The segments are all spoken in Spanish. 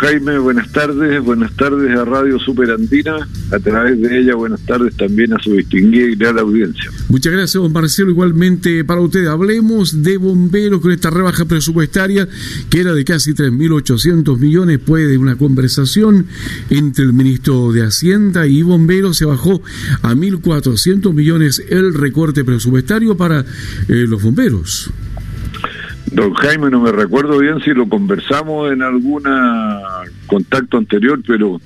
Jaime, buenas tardes, buenas tardes a Radio Superandina, a través de ella buenas tardes también a su distinguida y gran audiencia. Muchas gracias, don Marcelo, igualmente para usted. Hablemos de bomberos con esta rebaja presupuestaria que era de casi 3.800 millones, puede una conversación entre el ministro de Hacienda y bomberos, se bajó a 1.400 millones el recorte presupuestario para eh, los bomberos. Don Jaime, no me recuerdo bien si lo conversamos en algún contacto anterior, pero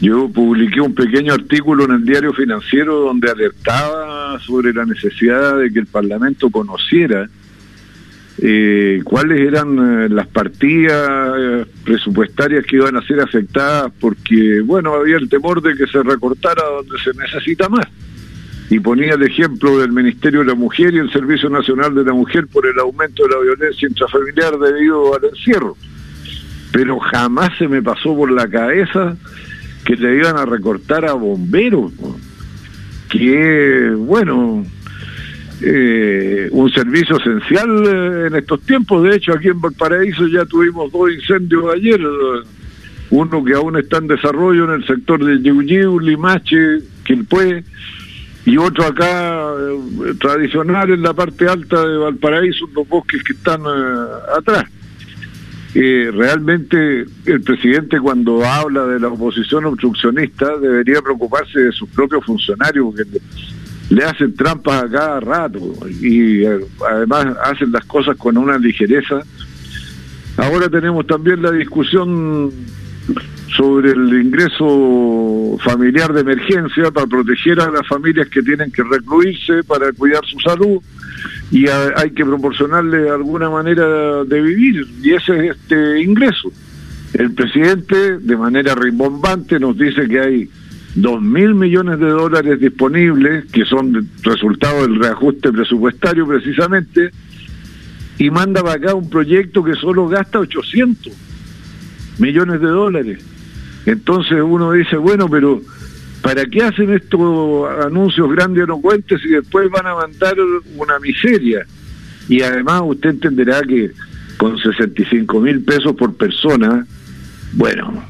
yo publiqué un pequeño artículo en el diario financiero donde alertaba sobre la necesidad de que el Parlamento conociera eh, cuáles eran eh, las partidas eh, presupuestarias que iban a ser afectadas, porque, bueno, había el temor de que se recortara donde se necesita más y ponía el ejemplo del Ministerio de la Mujer y el Servicio Nacional de la Mujer por el aumento de la violencia intrafamiliar debido al encierro. Pero jamás se me pasó por la cabeza que le iban a recortar a bomberos, que bueno, eh, un servicio esencial eh, en estos tiempos. De hecho, aquí en Valparaíso ya tuvimos dos incendios ayer, uno que aún está en desarrollo en el sector de Yiu Limache, Quilpué, y otro acá eh, tradicional en la parte alta de Valparaíso, los bosques que están eh, atrás. Eh, realmente el presidente cuando habla de la oposición obstruccionista debería preocuparse de sus propios funcionarios porque le, hacen trampas a cada rato y además hacen las cosas con una ligereza. Ahora tenemos también la discusión sobre el ingreso familiar de emergencia para proteger a las familias que tienen que recluirse para cuidar su salud y hay que proporcionarle alguna manera de vivir y ese es este ingreso. El presidente de manera rimbombante nos dice que hay dos mil millones de dólares disponibles que son resultado del reajuste presupuestario precisamente y manda para acá un proyecto que solo gasta 800 millones de dólares. Entonces uno dice, bueno, pero ¿para qué hacen estos anuncios grandes elocuentes y después van a mandar una miseria? Y además usted entenderá que con 65 mil pesos por persona, bueno,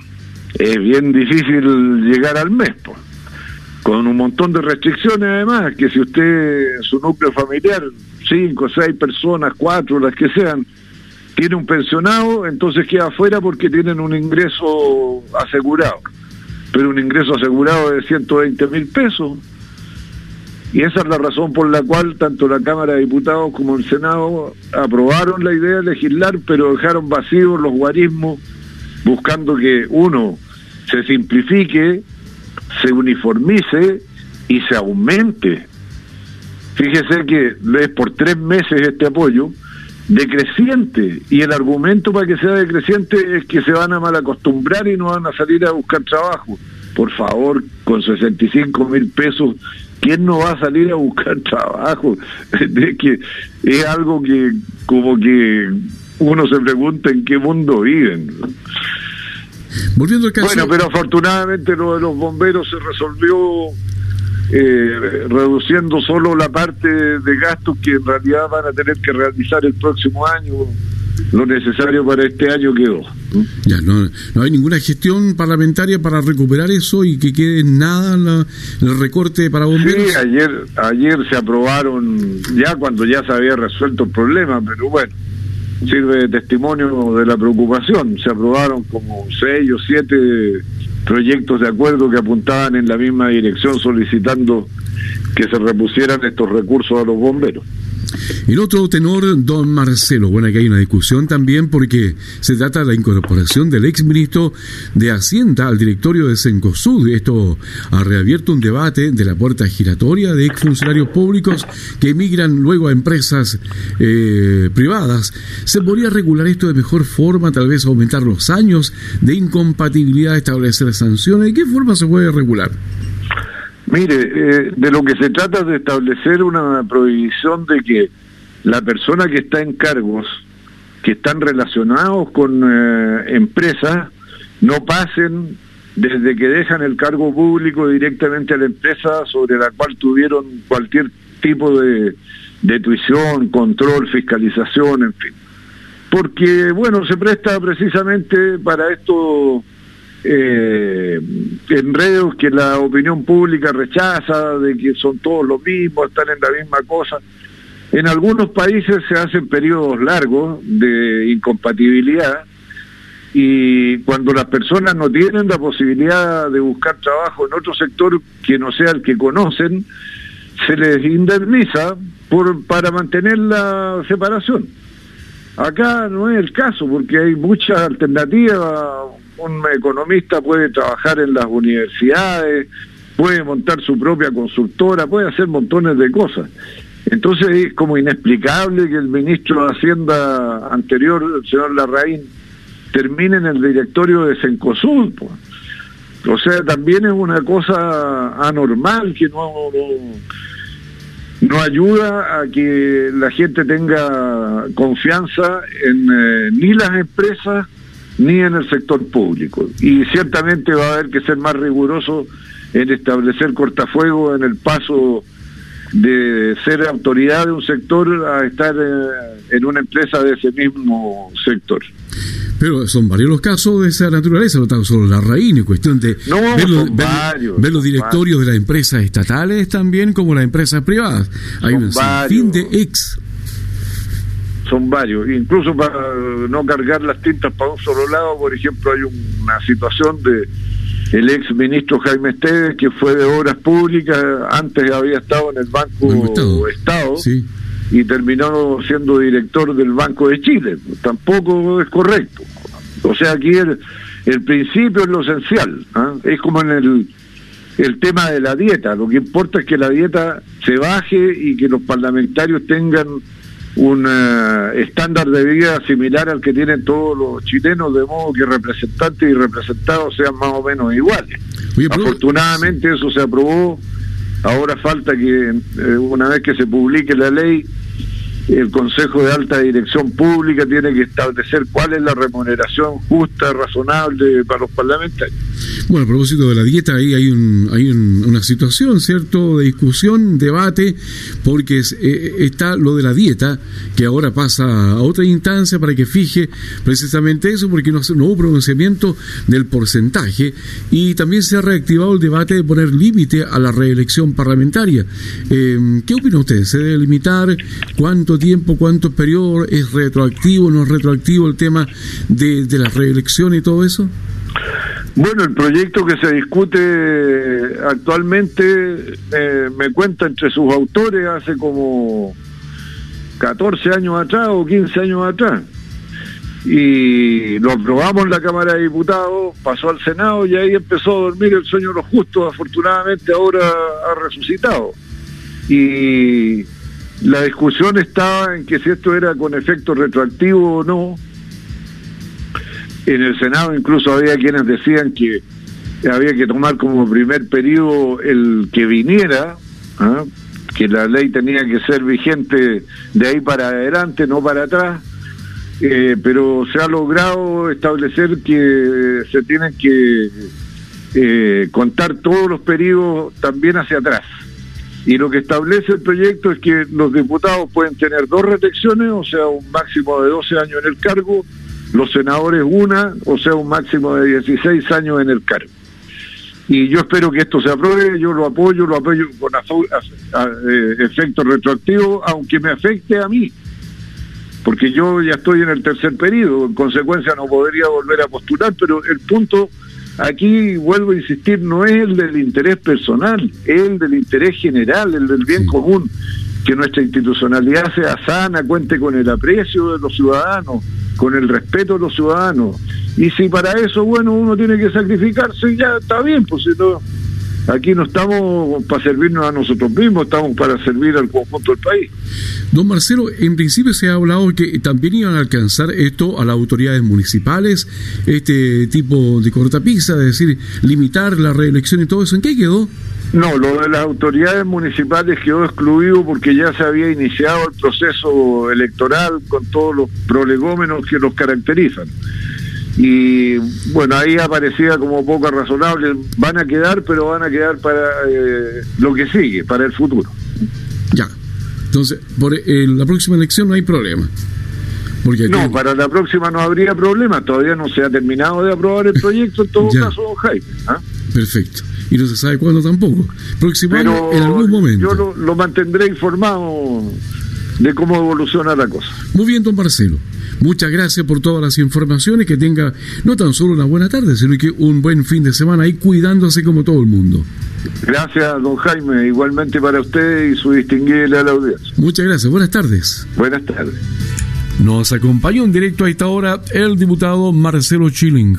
es bien difícil llegar al mes, con un montón de restricciones además, que si usted, su núcleo familiar, cinco, seis personas, cuatro, las que sean, tiene un pensionado, entonces queda afuera porque tienen un ingreso asegurado, pero un ingreso asegurado de 120 mil pesos. Y esa es la razón por la cual tanto la Cámara de Diputados como el Senado aprobaron la idea de legislar, pero dejaron vacíos los guarismos, buscando que uno se simplifique, se uniformice y se aumente. Fíjese que es por tres meses este apoyo, decreciente y el argumento para que sea decreciente es que se van a mal acostumbrar y no van a salir a buscar trabajo. Por favor, con 65 mil pesos, ¿quién no va a salir a buscar trabajo? Es que es algo que como que uno se pregunta en qué mundo viven. Bueno, pero afortunadamente lo de los bomberos se resolvió eh, reduciendo solo la parte de gastos que en realidad van a tener que realizar el próximo año. Lo necesario para este año quedó. Ya, no, no hay ninguna gestión parlamentaria para recuperar eso y que quede nada el recorte para bomberos. Sí, ayer, ayer se aprobaron, ya cuando ya se había resuelto el problema, pero bueno, sirve de testimonio de la preocupación. Se aprobaron como seis o siete proyectos de acuerdo que apuntaban en la misma dirección solicitando que se repusieran estos recursos a los bomberos. El otro tenor, don Marcelo. Bueno, aquí hay una discusión también porque se trata de la incorporación del exministro de Hacienda al directorio de Cencosud. Esto ha reabierto un debate de la puerta giratoria de exfuncionarios públicos que emigran luego a empresas eh, privadas. ¿Se podría regular esto de mejor forma? Tal vez aumentar los años de incompatibilidad, establecer sanciones. ¿De qué forma se puede regular? Mire, eh, de lo que se trata es de establecer una prohibición de que la persona que está en cargos que están relacionados con eh, empresas no pasen desde que dejan el cargo público directamente a la empresa sobre la cual tuvieron cualquier tipo de, de tuición, control, fiscalización, en fin. porque, bueno, se presta precisamente para estos eh, enredos que la opinión pública rechaza, de que son todos los mismos, están en la misma cosa. En algunos países se hacen periodos largos de incompatibilidad y cuando las personas no tienen la posibilidad de buscar trabajo en otro sector que no sea el que conocen, se les indemniza por, para mantener la separación. Acá no es el caso porque hay muchas alternativas. Un economista puede trabajar en las universidades, puede montar su propia consultora, puede hacer montones de cosas. Entonces es como inexplicable que el ministro de Hacienda anterior, el señor Larraín, termine en el directorio de Cencosud. O sea, también es una cosa anormal que no, no, ayuda a que la gente tenga confianza en eh, ni las empresas ni en el sector público. Y ciertamente va a haber que ser más riguroso en establecer cortafuegos en el paso de ser autoridad de un sector a estar eh, en una empresa de ese mismo sector. Pero son varios los casos de esa naturaleza, no tan solo la raíz, en cuestión de ver, los, directorios de las empresas estatales también como las empresas privadas. Hay un fin de ex. Son varios, incluso para no cargar las tintas para un solo lado, por ejemplo, hay una situación de el ex ministro Jaime Esteves, que fue de Obras Públicas, antes había estado en el Banco Estado, y terminó siendo director del Banco de Chile. Tampoco es correcto. O sea, aquí el, el principio es lo esencial. ¿ah? Es como en el, el tema de la dieta. Lo que importa es que la dieta se baje y que los parlamentarios tengan un eh, estándar de vida similar al que tienen todos los chilenos, de modo que representantes y representados sean más o menos iguales. Afortunadamente eso se aprobó, ahora falta que eh, una vez que se publique la ley el Consejo de Alta Dirección Pública tiene que establecer cuál es la remuneración justa, razonable para los parlamentarios. Bueno, a propósito de la dieta, ahí hay, un, hay una situación, ¿cierto?, de discusión, debate, porque eh, está lo de la dieta, que ahora pasa a otra instancia para que fije precisamente eso, porque no, no hubo pronunciamiento del porcentaje, y también se ha reactivado el debate de poner límite a la reelección parlamentaria. Eh, ¿Qué opina usted? ¿Se debe limitar cuánto tiempo, cuánto periodo, es retroactivo, no es retroactivo el tema de, de la reelección y todo eso? Bueno, el proyecto que se discute actualmente eh, me cuenta entre sus autores hace como 14 años atrás o 15 años atrás. Y lo aprobamos en la Cámara de Diputados, pasó al Senado y ahí empezó a dormir el sueño de los justos. Afortunadamente ahora ha resucitado. Y la discusión estaba en que si esto era con efecto retroactivo o no. En el Senado incluso había quienes decían que había que tomar como primer periodo el que viniera, ¿ah? que la ley tenía que ser vigente de ahí para adelante, no para atrás. Eh, pero se ha logrado establecer que se tienen que eh, contar todos los periodos también hacia atrás. Y lo que establece el proyecto es que los diputados pueden tener dos reelecciones, o sea, un máximo de 12 años en el cargo, los senadores una, o sea, un máximo de 16 años en el cargo. Y yo espero que esto se apruebe, yo lo apoyo, lo apoyo con eh, efecto retroactivo, aunque me afecte a mí, porque yo ya estoy en el tercer periodo, en consecuencia no podría volver a postular, pero el punto aquí vuelvo a insistir, no es el del interés personal, es el del interés general, el del bien común, que nuestra institucionalidad sea sana, cuente con el aprecio de los ciudadanos, con el respeto de los ciudadanos. Y si para eso, bueno, uno tiene que sacrificarse, ya está bien, pues si no, Aquí no estamos para servirnos a nosotros mismos, estamos para servir al conjunto del país. Don Marcelo, en principio se ha hablado que también iban a alcanzar esto a las autoridades municipales, este tipo de cortapisa, es decir, limitar la reelección y todo eso. ¿En qué quedó? No, lo de las autoridades municipales quedó excluido porque ya se había iniciado el proceso electoral con todos los prolegómenos que los caracterizan y bueno, ahí aparecía como poco razonable, van a quedar, pero van a quedar para eh, lo que sigue, para el futuro. Ya, entonces, por la próxima elección no hay problema. no, para la próxima no habría problema. Todavía no se ha terminado de aprobar el proyecto, en todo caso, don Jaime. ¿ah? Perfecto. Y no se sabe cuándo tampoco. Próximo año, en algún momento. Yo lo, mantendré informado de cómo evoluciona la cosa. Muy bien, don Marcelo. Muchas gracias por todas las informaciones. Que tenga no tan solo una buena tarde, sino que un buen fin de semana ahí cuidándose como todo el mundo. Gracias, don Jaime. Igualmente para usted y su distinguida la audiencia. Muchas gracias. Buenas tardes. Buenas tardes. Nos acompañó en directo a esta hora el diputado Marcelo Chilling.